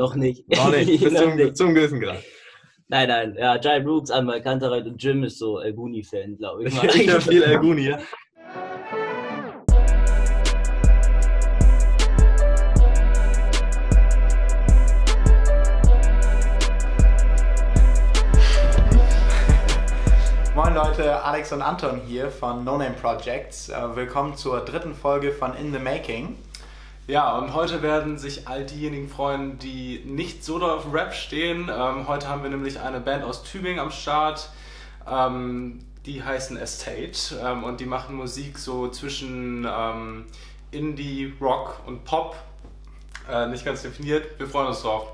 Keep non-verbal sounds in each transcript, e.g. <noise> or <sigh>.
Noch nicht. Noch nicht, <laughs> bis zum, nicht. zum gewissen Grad. Nein, nein. Ja, Jai Brooks, Anwar Kantereit und Jim ist so El Guni-Fan, glaube ich. <laughs> Ich, höre viel El Guni, ja. Moin Leute, Alex und Anton hier von No Name Projects. Äh, Willkommen zur dritten Folge von In the Making. Ja, und heute werden sich all diejenigen freuen, die nicht so doll auf Rap stehen. Ähm, heute haben wir nämlich eine Band aus Tübingen am Start. Ähm, die heißen Estate ähm, und die machen Musik so zwischen ähm, Indie, Rock und Pop. Äh, nicht ganz definiert. Wir freuen uns drauf.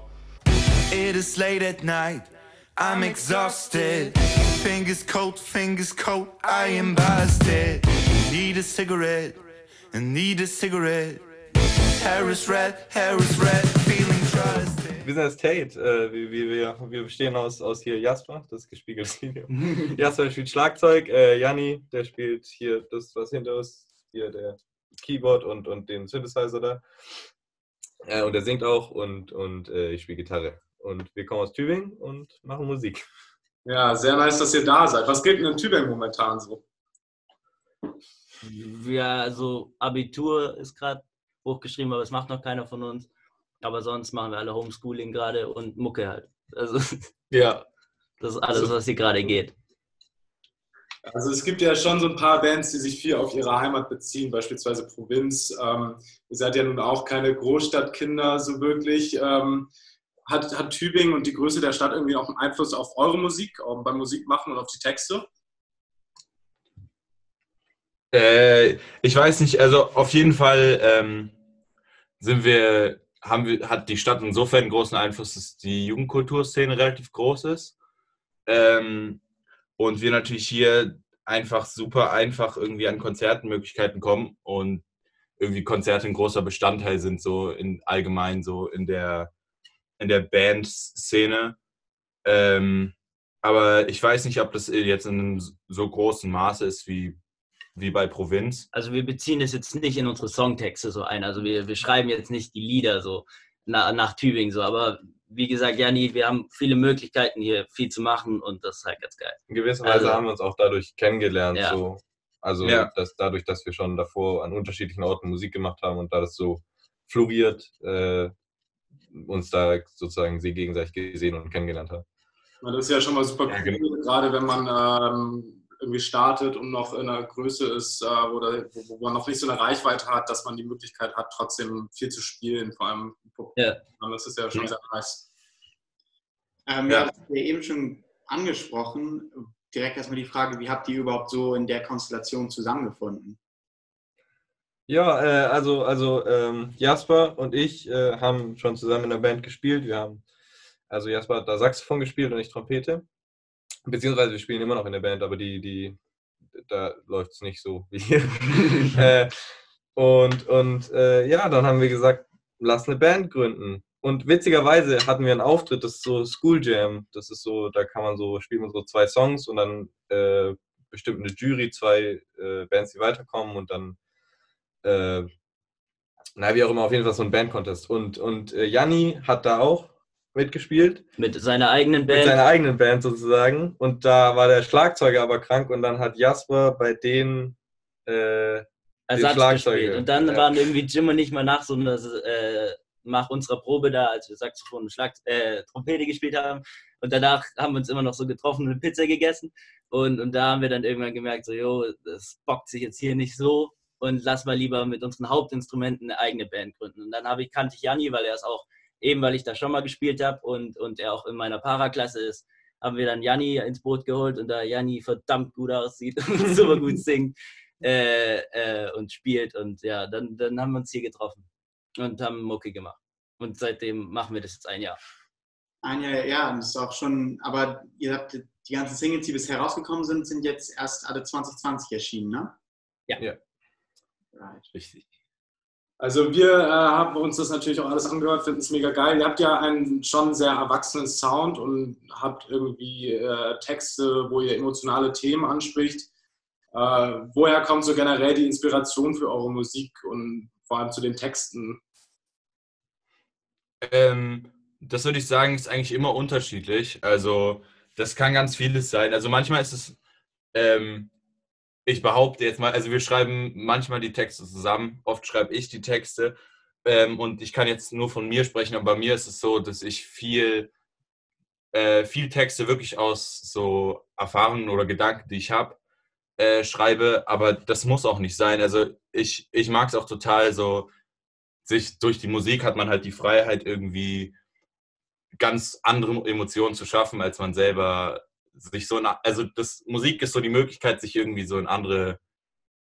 It is late at night. I'm exhausted. Fingers cold, fingers cold. I am busted. Need a cigarette. Need a cigarette. Hair is red, hair is red. Feeling trusted. Wir sind das Tate. Äh, wir, wir, wir, bestehen aus, aus hier Jasper, das gespiegeltes Video. <laughs> Jasper spielt Schlagzeug, äh, Janni, der spielt hier das, was hinter uns, hier der Keyboard und, und den Synthesizer da. Äh, und er singt auch und, und äh, ich spiele Gitarre. Und wir kommen aus Tübingen und machen Musik. Ja, sehr nice, dass ihr da seid. Was geht denn in Tübingen momentan so? Ja, also Abitur ist gerade hochgeschrieben, aber es macht noch keiner von uns. Aber sonst machen wir alle Homeschooling gerade und Mucke halt. Also <laughs> Ja, das ist alles, was hier gerade geht. Also es gibt ja schon so ein paar Bands, die sich viel auf ihre Heimat beziehen, beispielsweise Provinz. Ähm, ihr seid ja nun auch keine Großstadtkinder so wirklich. Ähm, hat, hat Tübingen und die Größe der Stadt irgendwie auch einen Einfluss auf eure Musik, auch beim Musikmachen und auf die Texte? Äh, ich weiß nicht, also auf jeden Fall ähm, sind wir, haben wir, hat die Stadt insofern großen Einfluss, dass die Jugendkulturszene relativ groß ist. Ähm, und wir natürlich hier einfach super einfach irgendwie an Konzertenmöglichkeiten kommen und irgendwie Konzerte ein großer Bestandteil sind, so in allgemein so in der, in der Bandszene. Ähm, aber ich weiß nicht, ob das jetzt in einem so großen Maße ist wie, wie bei Provinz. Also wir beziehen das jetzt nicht in unsere Songtexte so ein. Also wir, wir schreiben jetzt nicht die Lieder so na, nach Tübingen so. Aber wie gesagt, Janni, wir haben viele Möglichkeiten hier viel zu machen und das ist halt ganz geil. in gewisser Weise Also- haben wir uns auch dadurch kennengelernt. Ja. So. Also Ja. dass, dadurch, dass wir schon davor an unterschiedlichen Orten Musik gemacht haben und da das so floriert, äh, uns da sozusagen sie gegenseitig gesehen und kennengelernt haben. Das ist ja schon mal super Ja, cool, gerade wenn man ähm, irgendwie startet und noch in einer Größe ist, äh, wo, da, wo, wo man noch nicht so eine Reichweite hat, dass man die Möglichkeit hat, trotzdem viel zu spielen, vor allem. Ja. Das ist ja schon Ja. sehr nice. Ähm, Ja. ja, das habt ihr eben schon angesprochen. Direkt erstmal die Frage, wie habt ihr überhaupt so in der Konstellation zusammengefunden? Ja, äh, also, also ähm, Jasper und ich äh, haben schon zusammen in der Band gespielt. Wir haben, also Jasper hat da Saxophon gespielt und ich Trompete. Beziehungsweise wir spielen immer noch in der Band, aber die, die, da läuft es nicht so wie hier. <laughs> äh, und und äh, ja, dann haben wir gesagt, lass eine Band gründen. Und witzigerweise hatten wir einen Auftritt, das ist so School Jam. Das ist so, da kann man so, spielen wir so zwei Songs und dann äh, bestimmt eine Jury, zwei äh, Bands, die weiterkommen und dann äh, na, wie auch immer, auf jeden Fall so ein Band-Contest. Und, und äh, Janni hat da auch mitgespielt, Mit seiner eigenen mit Band. seiner eigenen Band sozusagen. Und da war der Schlagzeuger aber krank und dann hat Jasper bei denen äh, Ersatz Schlagzeuger. gespielt. Und dann Ja. waren irgendwie Jim und ich mal nach so einer, äh, nach unserer Probe da, als wir Saxophon und Schlag äh, Trompete gespielt haben. Und danach haben wir uns immer noch so getroffen und eine Pizza gegessen. Und, und da haben wir dann irgendwann gemerkt, so, jo, das bockt sich jetzt hier nicht so. Und lass mal lieber mit unseren Hauptinstrumenten eine eigene Band gründen. Und dann habe ich, kannte ich Janni, weil er es auch, eben weil ich da schon mal gespielt habe und, und er auch in meiner Paraklasse ist, haben wir dann Janni ins Boot geholt und da Janni verdammt gut aussieht und <laughs> super gut singt, äh, äh, und spielt. Und ja, dann, dann haben wir uns hier getroffen und haben Mucke gemacht. Und seitdem machen wir das jetzt ein Jahr. Ein Jahr, ja, und das ist auch schon, aber ihr habt die ganzen Singles, die bisher rausgekommen sind, sind jetzt erst alle 2020 erschienen, ne? Ja. Ja. Right. Richtig. Also wir äh, haben uns das natürlich auch alles angehört, finden es mega geil. Ihr habt ja einen schon sehr erwachsenen Sound und habt irgendwie äh, Texte, wo ihr emotionale Themen anspricht. Äh, woher kommt so generell die Inspiration für eure Musik und vor allem zu den Texten? Ähm, Das würde ich sagen, ist eigentlich immer unterschiedlich. Also, das kann ganz vieles sein. Also, manchmal ist es, ähm, ich behaupte jetzt mal, also wir schreiben manchmal die Texte zusammen, oft schreibe ich die Texte. Ähm, und ich kann jetzt nur von mir sprechen, aber bei mir ist es so, dass ich viel, äh, viel Texte wirklich aus so Erfahrungen oder Gedanken, die ich habe, äh, schreibe. Aber das muss auch nicht sein. Also, ich, ich mag es auch total so, sich durch die Musik hat man halt die Freiheit, irgendwie ganz andere Emotionen zu schaffen, als man selber sich so, in, also das Musik ist so die Möglichkeit, sich irgendwie so in andere,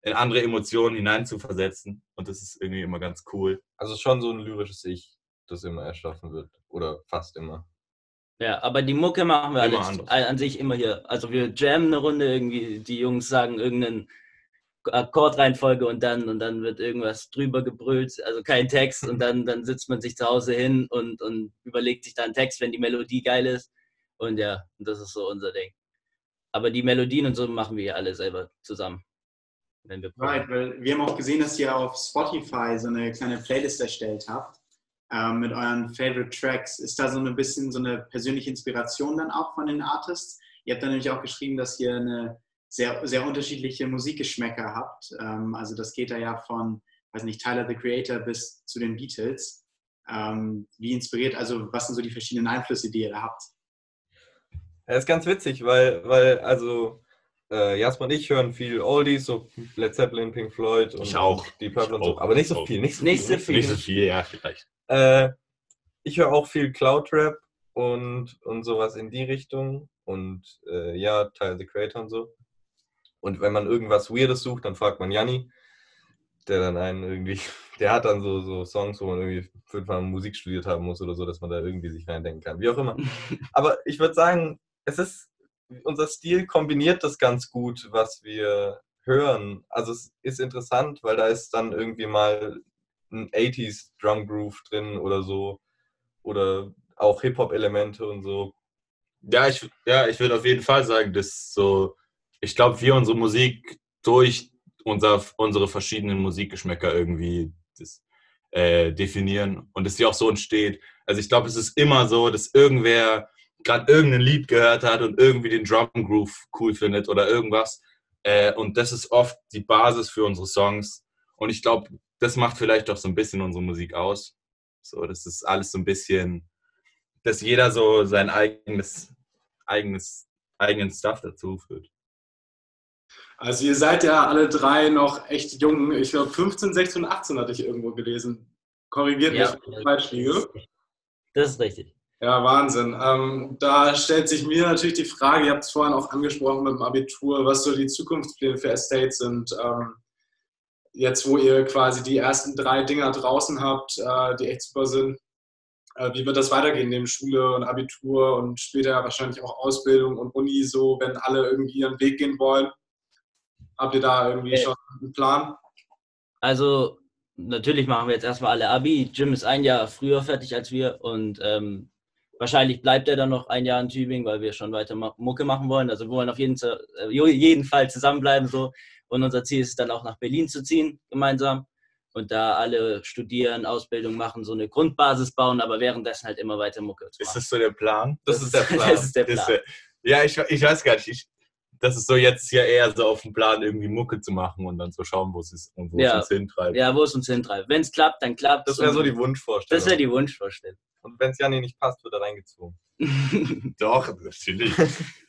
in andere Emotionen hineinzuversetzen und das ist irgendwie immer ganz cool. Also schon so ein lyrisches Ich, das immer erschaffen wird oder fast immer. Ja, aber die Mucke machen wir Immer alles an sich immer hier. Also wir jammen eine Runde irgendwie, die Jungs sagen irgendeinen Akkordreihenfolge und dann und dann wird irgendwas drüber gebrüllt, also kein Text und dann, dann sitzt man sich zu Hause hin und, und überlegt sich da einen Text, wenn die Melodie geil ist. Und ja, das ist so unser Ding. Aber die Melodien und so machen wir ja alle selber zusammen. Wenn wir Right, weil wir haben auch gesehen, dass ihr auf Spotify so eine kleine Playlist erstellt habt ähm, mit euren Favorite Tracks. Ist da so ein bisschen so eine persönliche Inspiration dann auch von den Artists? Ihr habt dann nämlich auch geschrieben, dass ihr eine sehr, sehr unterschiedliche Musikgeschmäcker habt. Ähm, also das geht da ja von, weiß nicht, Tyler the Creator bis zu den Beatles. Ähm, wie inspiriert, also was sind so die verschiedenen Einflüsse, die ihr da habt? Ja, ist ganz witzig, weil, weil also äh, Jasper und ich hören viel Oldies, so Led Zeppelin, Pink Floyd und Ich auch. die Purple und so. Aber nicht so viel, nicht so Nicht viel. so viel. Nicht so viel, ja, vielleicht. Äh, ich höre auch viel Cloud-Rap und, und sowas in die Richtung. Und äh, ja, Tyler the Creator und so. Und wenn man irgendwas Weirdes sucht, dann fragt man Janni, der dann einen irgendwie, <laughs> der hat dann so, so Songs, wo man irgendwie fünfmal Musik studiert haben muss oder so, dass man da irgendwie sich reindenken kann. Wie auch immer. <laughs> Aber ich würde sagen, es ist, unser Stil kombiniert das ganz gut, was wir hören. Also es ist interessant, weil da ist dann irgendwie mal ein 80s Drum Groove drin oder so. Oder auch Hip-Hop-Elemente und so. Ja, ich, ja, ich würde auf jeden Fall sagen, dass so, ich glaube, wir unsere Musik durch unser, unsere verschiedenen Musikgeschmäcker irgendwie das, äh, definieren und dass sie auch so entsteht. Also ich glaube, es ist immer so, dass irgendwer gerade irgendein Lied gehört hat und irgendwie den Drum Groove cool findet oder irgendwas. Äh, und das ist oft die Basis für unsere Songs. Und ich glaube, das macht vielleicht auch so ein bisschen unsere Musik aus. So, das ist alles so ein bisschen, dass jeder so sein eigenes, eigenes, eigenen Stuff dazu führt. Also ihr seid ja alle drei noch echt jung. Ich glaube 15, 16 und 18 hatte ich irgendwo gelesen. Korrigiert Ja. mich, wenn ich falsch liege. Das ist richtig. Ja, Wahnsinn. Ähm, da stellt sich mir natürlich die Frage, ihr habt es vorhin auch angesprochen mit dem Abitur, was so die Zukunftspläne für Estate sind. Ähm, jetzt, wo ihr quasi die ersten drei Dinger draußen habt, äh, die echt super sind. Äh, wie wird das weitergehen neben Schule und Abitur und später wahrscheinlich auch Ausbildung und Uni, so wenn alle irgendwie ihren Weg gehen wollen? Habt ihr da irgendwie Äh. schon einen Plan? Also natürlich machen wir jetzt erstmal alle Abi. Jim ist ein Jahr früher fertig als wir und ähm, wahrscheinlich bleibt er dann noch ein Jahr in Tübingen, weil wir schon weiter Mucke machen wollen. Also wir wollen auf jeden, Fall- äh, jeden Fall zusammenbleiben so. Und unser Ziel ist dann auch nach Berlin zu ziehen, gemeinsam. Und da alle studieren, Ausbildung machen, so eine Grundbasis bauen, aber währenddessen halt immer weiter Mucke zu Ist machen. das so der Plan? Das ist der Plan. Das ist der <laughs> Das Plan. ist ja, ich, ich weiß gar nicht. Ich, das ist so jetzt ja eher so auf dem Plan, irgendwie Mucke zu machen und dann zu schauen, wo es ist und wo Ja. es uns hintreibt. Ja, wo es uns hintreibt. Wenn es klappt, dann klappt Das wäre so die Wunschvorstellung. Das wäre die Wunschvorstellung. Und wenn es Janni nicht passt, wird er reingezogen. <laughs> Doch, natürlich. <laughs>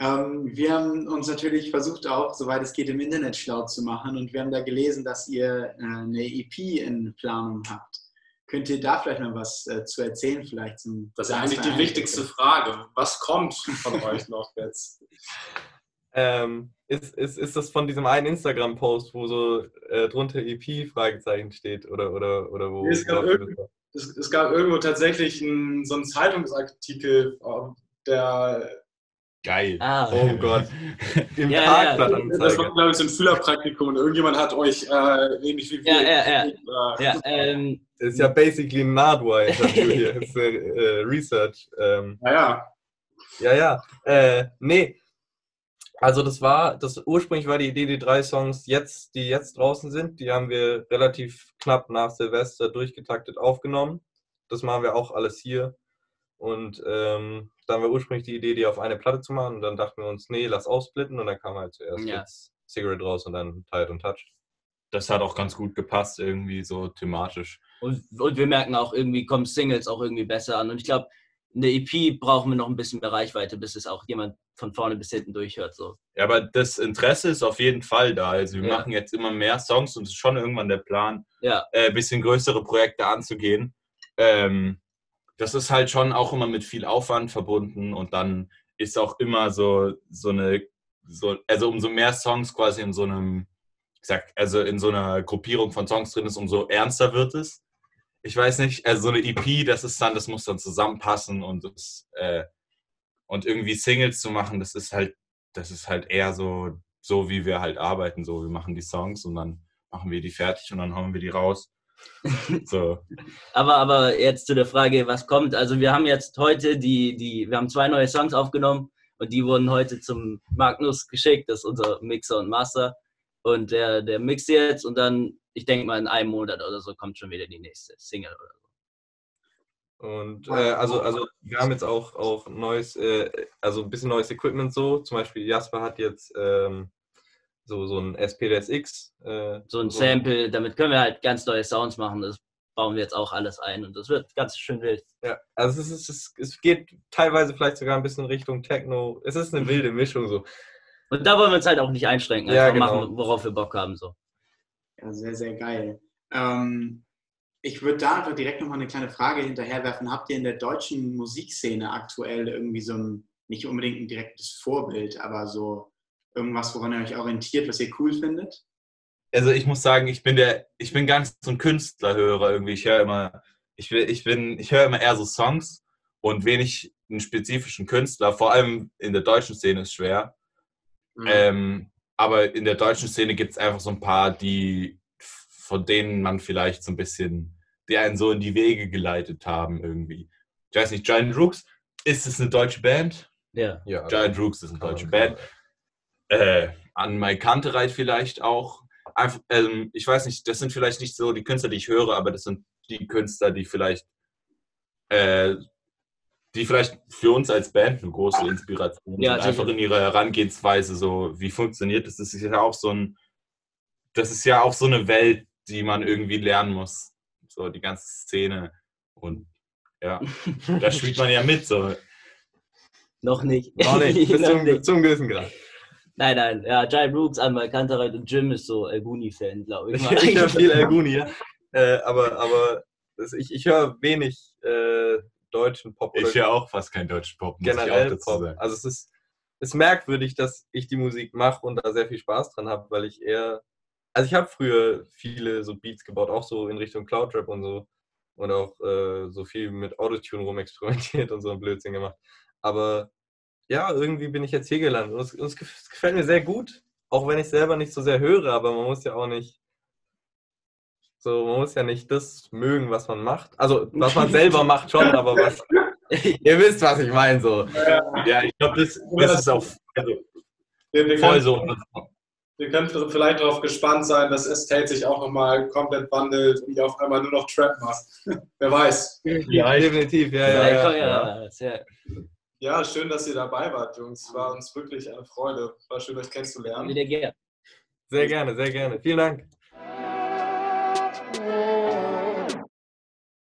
Ähm, wir haben uns natürlich versucht, auch, soweit es geht, im Internet schlau zu machen und wir haben da gelesen, dass ihr äh, eine EP in Planung habt. Könnt ihr da vielleicht mal was äh, zu erzählen, vielleicht zum Das ist ja eigentlich die wichtigste Frage. Was kommt von <laughs> euch noch jetzt? Ähm, ist, ist, ist das von diesem einen Instagram-Post, wo so äh, drunter EP Fragezeichen steht? Oder, oder, oder wo? Es gab wo- irgend- Es, es gab irgendwo tatsächlich einen, so einen Zeitungsartikel, äh, der Geil. ah, Oh Gott. <laughs> Im Ja, ja, Das war, glaube ich, so ein Schülerpraktikum und irgendjemand hat euch äh, ähnlich wie wir. Ja, ja, ja. Äh, ja, ähm, Das ist ja basically ein Nardwire-Interview hier. Das ist, äh, äh, Research. Ähm, Naja, ja, ja. Äh, nee. Also das war, das ursprünglich war die Idee, die drei Songs jetzt, die jetzt draußen sind, die haben wir relativ knapp nach Silvester durchgetaktet aufgenommen. das machen wir auch alles hier. Und ähm, dann war ursprünglich die Idee, die auf eine Platte zu machen. Und dann dachten wir uns, nee, lass aufsplitten. Und dann kam halt zuerst Ja. jetzt Cigarette raus und dann Tired und Touched. Das hat auch ganz gut gepasst, irgendwie so thematisch. Und, und wir merken auch, irgendwie kommen Singles auch irgendwie besser an. Und ich glaube, eine EP brauchen wir noch ein bisschen mehr Reichweite, bis es auch jemand von vorne bis hinten durchhört. So. Ja, aber das Interesse ist auf jeden Fall da. Also wir Ja. machen jetzt immer mehr Songs und es ist schon irgendwann der Plan, Ja, äh, ein bisschen größere Projekte anzugehen. Ähm, das ist halt schon auch immer mit viel Aufwand verbunden und dann ist auch immer so, so eine, so, also umso mehr Songs quasi in so einem, ich sag, also in so einer Gruppierung von Songs drin ist, umso ernster wird es. Ich weiß nicht, also so eine EP, das ist dann, das muss dann zusammenpassen und das, äh, und irgendwie Singles zu machen, das ist halt, das ist halt eher so, so wie wir halt arbeiten. So, wir machen die Songs und dann machen wir die fertig und dann hauen wir die raus. <laughs> So. aber, aber jetzt zu der Frage, was kommt. Also wir haben jetzt heute die, die, wir haben zwei neue Songs aufgenommen und die wurden heute zum Magnus geschickt. Das ist unser Mixer und Master. Und der, der mixt jetzt und dann, ich denke mal, in einem Monat oder so kommt schon wieder die nächste Single oder so. Und äh, also, also wir haben jetzt auch, auch neues, äh, also ein bisschen neues Equipment so. Zum Beispiel Jasper hat jetzt ähm, so, so ein SPDSX. Äh, So ein Sample, damit können wir halt ganz neue Sounds machen. Das bauen wir jetzt auch alles ein und das wird ganz schön wild. Ja, also es, ist, es, es geht teilweise vielleicht sogar ein bisschen Richtung Techno. Es ist eine wilde Mischung so. Und da wollen wir uns halt auch nicht einschränken. Ja, Einfach genau. machen, worauf wir Bock haben. So. Ja, sehr, sehr geil. Ähm, ich würde da einfach direkt nochmal eine kleine Frage hinterherwerfen. Habt ihr in der deutschen Musikszene aktuell irgendwie so ein, nicht unbedingt ein direktes Vorbild, aber so irgendwas, woran ihr euch orientiert, was ihr cool findet? Also ich muss sagen, ich bin der, ich bin gar nicht so ein Künstlerhörer irgendwie. Ich höre immer, ich will, ich bin, ich höre immer eher so Songs und wenig einen spezifischen Künstler. Vor allem in der deutschen Szene ist schwer. Mhm. Ähm, aber in der deutschen Szene gibt es einfach so ein paar, die von denen man vielleicht so ein bisschen, die einen so in die Wege geleitet haben irgendwie. Ich weiß nicht, Giant Rooks, ist es eine deutsche Band? Ja. Ja, Giant Rooks ist eine deutsche. Band. Äh, an Mike Kantereit vielleicht auch. Einfach, ähm, ich weiß nicht, das sind vielleicht nicht so die Künstler, die ich höre, aber das sind die Künstler, die vielleicht, äh, die vielleicht für uns als Band eine große Inspiration Ja, sind. Einfach in ihrer Herangehensweise, so wie funktioniert das? Das ist ja auch so ein, das ist ja auch so eine Welt, die man irgendwie lernen muss. So die ganze Szene. Und ja, da spielt man ja mit. So. <laughs> Noch nicht. Noch nicht, <laughs> bis zum, zum gewissen Grad. Nein, nein. Ja, Giant Rooks, Anwar Kantereit und Jim ist so Elguni-Fan, glaube ich. <laughs> Ich, ich höre viel Alguni, <laughs> äh, aber, aber das, ich, ich höre wenig äh, deutschen Pop Ich höre auch fast keinen deutschen Pop, muss ich auch generell dazu Pop. Also es ist, es ist merkwürdig, dass ich die Musik mache und da sehr viel Spaß dran habe, weil ich eher, also ich habe früher viele so Beats gebaut, auch so in Richtung Cloud Rap und so und auch äh, so viel mit Autotune rumexperimentiert <laughs> und so ein Blödsinn gemacht. Aber ja, irgendwie bin ich jetzt hier gelandet und es, und es gef- es gefällt mir sehr gut, auch wenn ich selber nicht so sehr höre, aber man muss ja auch nicht so, man muss ja nicht das mögen, was man macht. Also, was man selber <laughs> macht schon, aber was. <laughs> Ihr wisst, was ich meine, so. Ja, ich glaube, das, das ist auch also, Wir, wir, voll können, so. wir können vielleicht darauf gespannt sein, dass Estate sich auch nochmal komplett wandelt und ihr auf einmal nur noch Trap macht. <laughs> Wer weiß. Ja, Definitiv, ja, Ja, ja, ja, ja. Ja. Schön, dass ihr dabei wart, Jungs. War uns wirklich eine Freude. War schön, euch kennenzulernen. Wieder gern. Sehr gerne, sehr gerne. Vielen Dank.